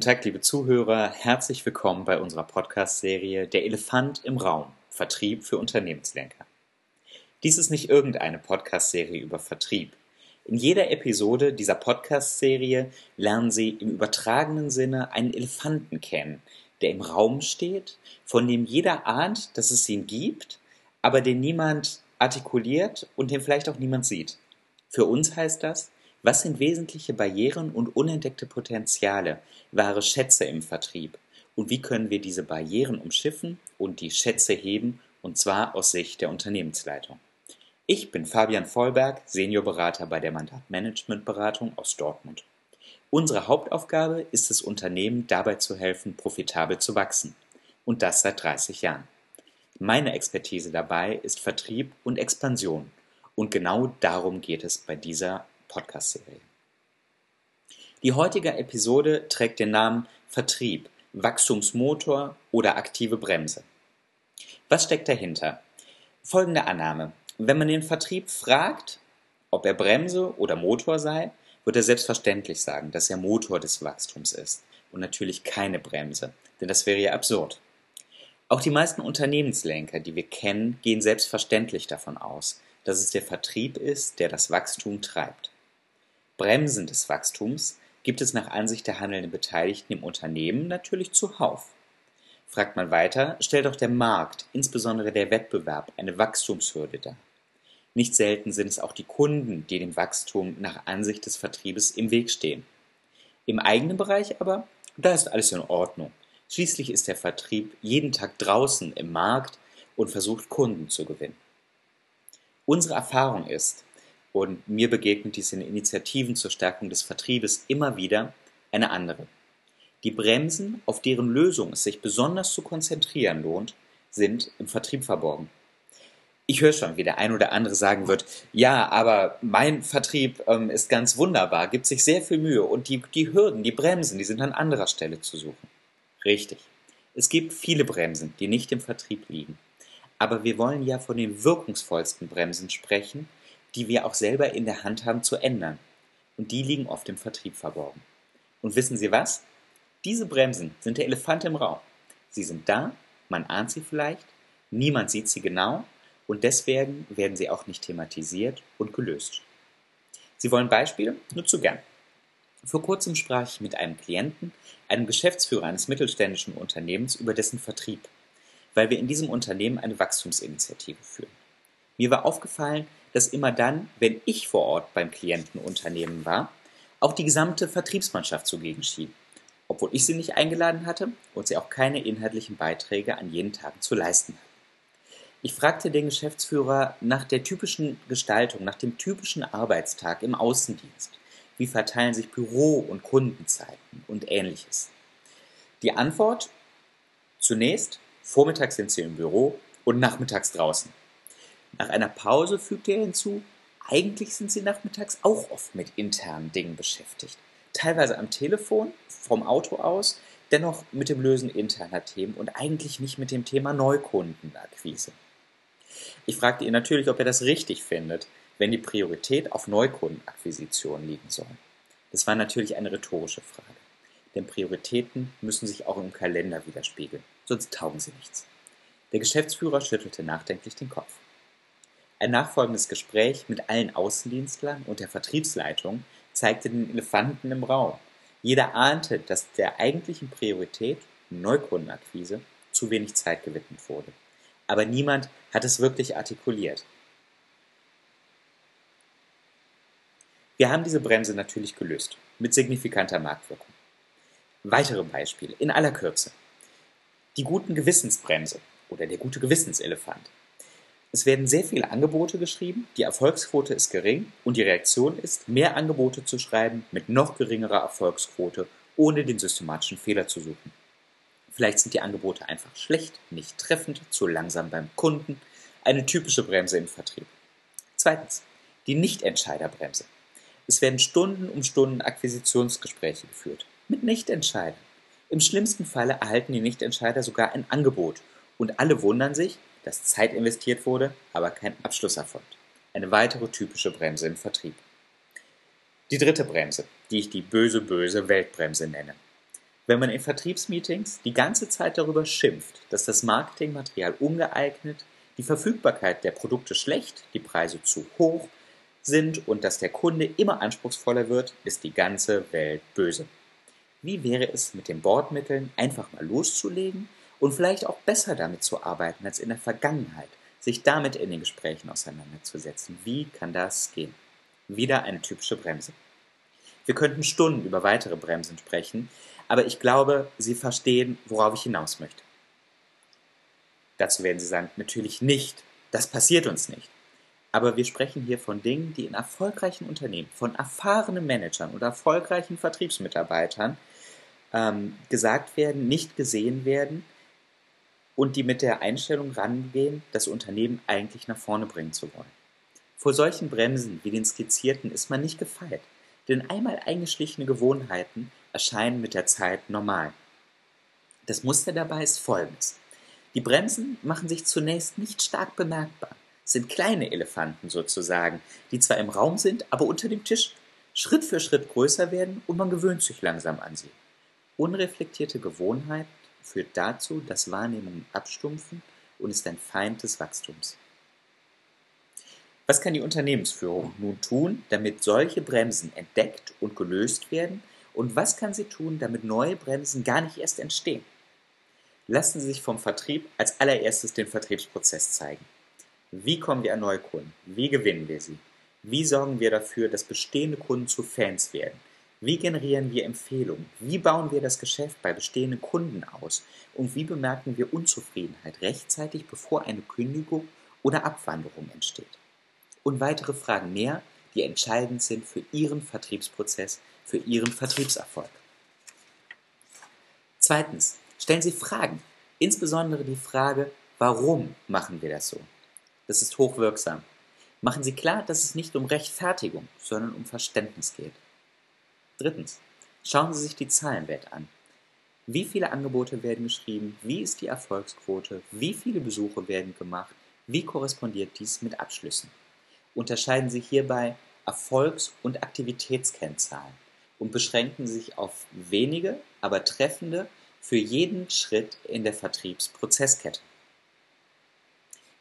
Guten Tag, liebe Zuhörer. Herzlich willkommen bei unserer Podcast-Serie Der Elefant im Raum. Vertrieb für Unternehmenslenker. Dies ist nicht irgendeine Podcast-Serie über Vertrieb. In jeder Episode dieser Podcast-Serie lernen Sie im übertragenen Sinne einen Elefanten kennen, der im Raum steht, von dem jeder ahnt, dass es ihn gibt, aber den niemand artikuliert und den vielleicht auch niemand sieht. Für uns heißt das, was sind wesentliche Barrieren und unentdeckte Potenziale, wahre Schätze im Vertrieb? Und wie können wir diese Barrieren umschiffen und die Schätze heben, und zwar aus Sicht der Unternehmensleitung? Ich bin Fabian Vollberg, Seniorberater bei der Mandatmanagementberatung aus Dortmund. Unsere Hauptaufgabe ist es Unternehmen dabei zu helfen, profitabel zu wachsen. Und das seit 30 Jahren. Meine Expertise dabei ist Vertrieb und Expansion. Und genau darum geht es bei dieser Podcast-Serie. Die heutige Episode trägt den Namen Vertrieb, Wachstumsmotor oder aktive Bremse. Was steckt dahinter? Folgende Annahme. Wenn man den Vertrieb fragt, ob er Bremse oder Motor sei, wird er selbstverständlich sagen, dass er Motor des Wachstums ist und natürlich keine Bremse, denn das wäre ja absurd. Auch die meisten Unternehmenslenker, die wir kennen, gehen selbstverständlich davon aus, dass es der Vertrieb ist, der das Wachstum treibt. Bremsen des Wachstums gibt es nach Ansicht der handelnden Beteiligten im Unternehmen natürlich zuhauf. Fragt man weiter, stellt auch der Markt, insbesondere der Wettbewerb, eine Wachstumshürde dar. Nicht selten sind es auch die Kunden, die dem Wachstum nach Ansicht des Vertriebes im Weg stehen. Im eigenen Bereich aber, da ist alles in Ordnung. Schließlich ist der Vertrieb jeden Tag draußen im Markt und versucht Kunden zu gewinnen. Unsere Erfahrung ist, und mir begegnet dies in Initiativen zur Stärkung des Vertriebes immer wieder eine andere. Die Bremsen, auf deren Lösung es sich besonders zu konzentrieren lohnt, sind im Vertrieb verborgen. Ich höre schon, wie der ein oder andere sagen wird, ja, aber mein Vertrieb ähm, ist ganz wunderbar, gibt sich sehr viel Mühe und die, die Hürden, die Bremsen, die sind an anderer Stelle zu suchen. Richtig. Es gibt viele Bremsen, die nicht im Vertrieb liegen. Aber wir wollen ja von den wirkungsvollsten Bremsen sprechen, die wir auch selber in der Hand haben zu ändern. Und die liegen oft im Vertrieb verborgen. Und wissen Sie was? Diese Bremsen sind der Elefant im Raum. Sie sind da, man ahnt sie vielleicht, niemand sieht sie genau und deswegen werden sie auch nicht thematisiert und gelöst. Sie wollen Beispiele? Nur zu gern. Vor kurzem sprach ich mit einem Klienten, einem Geschäftsführer eines mittelständischen Unternehmens, über dessen Vertrieb, weil wir in diesem Unternehmen eine Wachstumsinitiative führen. Mir war aufgefallen, dass immer dann, wenn ich vor Ort beim Klientenunternehmen war, auch die gesamte Vertriebsmannschaft zugegen schien, obwohl ich sie nicht eingeladen hatte und sie auch keine inhaltlichen Beiträge an jenen Tagen zu leisten hatten. Ich fragte den Geschäftsführer nach der typischen Gestaltung, nach dem typischen Arbeitstag im Außendienst. Wie verteilen sich Büro- und Kundenzeiten und ähnliches? Die Antwort zunächst, vormittags sind sie im Büro und nachmittags draußen. Nach einer Pause fügte er hinzu, eigentlich sind sie nachmittags auch oft mit internen Dingen beschäftigt. Teilweise am Telefon, vom Auto aus, dennoch mit dem Lösen interner Themen und eigentlich nicht mit dem Thema Neukundenakquise. Ich fragte ihn natürlich, ob er das richtig findet, wenn die Priorität auf Neukundenakquisition liegen soll. Das war natürlich eine rhetorische Frage. Denn Prioritäten müssen sich auch im Kalender widerspiegeln, sonst taugen sie nichts. Der Geschäftsführer schüttelte nachdenklich den Kopf. Ein nachfolgendes Gespräch mit allen Außendienstlern und der Vertriebsleitung zeigte den Elefanten im Raum. Jeder ahnte, dass der eigentlichen Priorität, Neukundenakquise, zu wenig Zeit gewidmet wurde. Aber niemand hat es wirklich artikuliert. Wir haben diese Bremse natürlich gelöst, mit signifikanter Marktwirkung. Weitere Beispiele in aller Kürze. Die guten Gewissensbremse oder der gute Gewissenselefant. Es werden sehr viele Angebote geschrieben, die Erfolgsquote ist gering und die Reaktion ist, mehr Angebote zu schreiben mit noch geringerer Erfolgsquote, ohne den systematischen Fehler zu suchen. Vielleicht sind die Angebote einfach schlecht, nicht treffend, zu langsam beim Kunden, eine typische Bremse im Vertrieb. Zweitens, die Nichtentscheiderbremse. Es werden Stunden um Stunden Akquisitionsgespräche geführt, mit Nichtentscheidern. Im schlimmsten Falle erhalten die Nichtentscheider sogar ein Angebot und alle wundern sich, dass Zeit investiert wurde, aber kein Abschluss erfolgt. Eine weitere typische Bremse im Vertrieb. Die dritte Bremse, die ich die böse, böse Weltbremse nenne. Wenn man in Vertriebsmeetings die ganze Zeit darüber schimpft, dass das Marketingmaterial ungeeignet, die Verfügbarkeit der Produkte schlecht, die Preise zu hoch sind und dass der Kunde immer anspruchsvoller wird, ist die ganze Welt böse. Wie wäre es mit den Bordmitteln einfach mal loszulegen und vielleicht auch besser damit zu arbeiten als in der Vergangenheit, sich damit in den Gesprächen auseinanderzusetzen? Wie kann das gehen? Wieder eine typische Bremse. Wir könnten Stunden über weitere Bremsen sprechen, aber ich glaube, Sie verstehen, worauf ich hinaus möchte. Dazu werden Sie sagen, natürlich nicht. Das passiert uns nicht. Aber wir sprechen hier von Dingen, die in erfolgreichen Unternehmen, von erfahrenen Managern oder erfolgreichen Vertriebsmitarbeitern ähm, gesagt werden, nicht gesehen werden und die mit der Einstellung rangehen, das Unternehmen eigentlich nach vorne bringen zu wollen. Vor solchen Bremsen wie den skizzierten ist man nicht gefeit, denn einmal eingeschlichene Gewohnheiten erscheinen mit der Zeit normal. Das Muster dabei ist folgendes. Die Bremsen machen sich zunächst nicht stark bemerkbar, sind kleine Elefanten sozusagen, die zwar im Raum sind, aber unter dem Tisch Schritt für Schritt größer werden und man gewöhnt sich langsam an sie. Unreflektierte Gewohnheit führt dazu, dass Wahrnehmungen abstumpfen und ist ein Feind des Wachstums. Was kann die Unternehmensführung nun tun, damit solche Bremsen entdeckt und gelöst werden und was kann sie tun, damit neue Bremsen gar nicht erst entstehen? Lassen Sie sich vom Vertrieb als allererstes den Vertriebsprozess zeigen. Wie kommen wir an neue Kunden? Wie gewinnen wir sie? Wie sorgen wir dafür, dass bestehende Kunden zu Fans werden? Wie generieren wir Empfehlungen? Wie bauen wir das Geschäft bei bestehenden Kunden aus? Und wie bemerken wir Unzufriedenheit rechtzeitig, bevor eine Kündigung oder Abwanderung entsteht? Und weitere Fragen mehr, die entscheidend sind für Ihren Vertriebsprozess, für Ihren Vertriebserfolg. Zweitens, stellen Sie Fragen, insbesondere die Frage, warum machen wir das so? Das ist hochwirksam. Machen Sie klar, dass es nicht um Rechtfertigung, sondern um Verständnis geht. Drittens, schauen Sie sich die Zahlenwelt an. Wie viele Angebote werden geschrieben? Wie ist die Erfolgsquote? Wie viele Besuche werden gemacht? Wie korrespondiert dies mit Abschlüssen? Unterscheiden Sie hierbei Erfolgs- und Aktivitätskennzahlen und beschränken sich auf wenige, aber treffende für jeden Schritt in der Vertriebsprozesskette.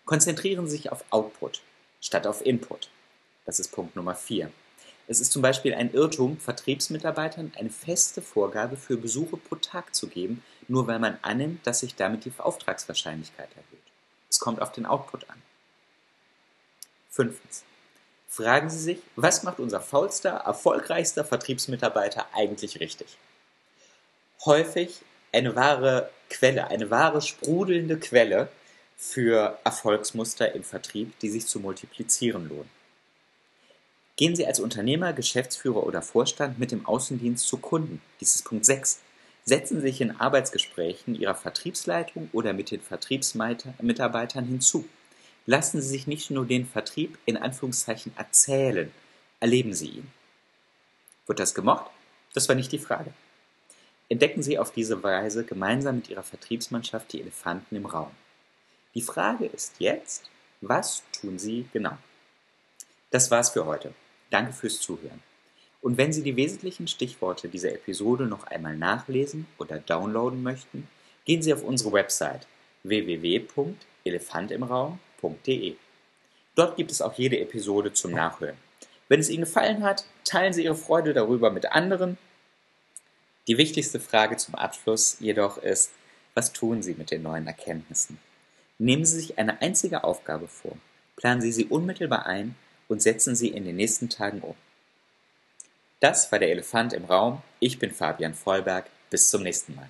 Konzentrieren Sie sich auf Output statt auf Input. Das ist Punkt Nummer 4. Es ist zum Beispiel ein Irrtum, Vertriebsmitarbeitern eine feste Vorgabe für Besuche pro Tag zu geben, nur weil man annimmt, dass sich damit die Auftragswahrscheinlichkeit erhöht. Es kommt auf den Output an. Fünftens. Fragen Sie sich, was macht unser faulster, erfolgreichster Vertriebsmitarbeiter eigentlich richtig? Häufig eine wahre Quelle, eine wahre sprudelnde Quelle für Erfolgsmuster im Vertrieb, die sich zu multiplizieren lohnen. Gehen Sie als Unternehmer, Geschäftsführer oder Vorstand mit dem Außendienst zu Kunden. Dies ist Punkt 6. Setzen Sie sich in Arbeitsgesprächen Ihrer Vertriebsleitung oder mit den Vertriebsmitarbeitern hinzu. Lassen Sie sich nicht nur den Vertrieb in Anführungszeichen erzählen, erleben Sie ihn. Wird das gemocht? Das war nicht die Frage. Entdecken Sie auf diese Weise gemeinsam mit Ihrer Vertriebsmannschaft die Elefanten im Raum. Die Frage ist jetzt, was tun Sie genau? Das war's für heute. Danke fürs Zuhören. Und wenn Sie die wesentlichen Stichworte dieser Episode noch einmal nachlesen oder downloaden möchten, gehen Sie auf unsere Website www.elefantimraum.com www.ftf.de. Dort gibt es auch jede Episode zum Nachhören. Wenn es Ihnen gefallen hat, teilen Sie Ihre Freude darüber mit anderen. Die wichtigste Frage zum Abschluss jedoch ist, was tun Sie mit den neuen Erkenntnissen? Nehmen Sie sich eine einzige Aufgabe vor, planen Sie sie unmittelbar ein und setzen sie in den nächsten Tagen um. Das war der Elefant im Raum. Ich bin Fabian Vollberg. Bis zum nächsten Mal.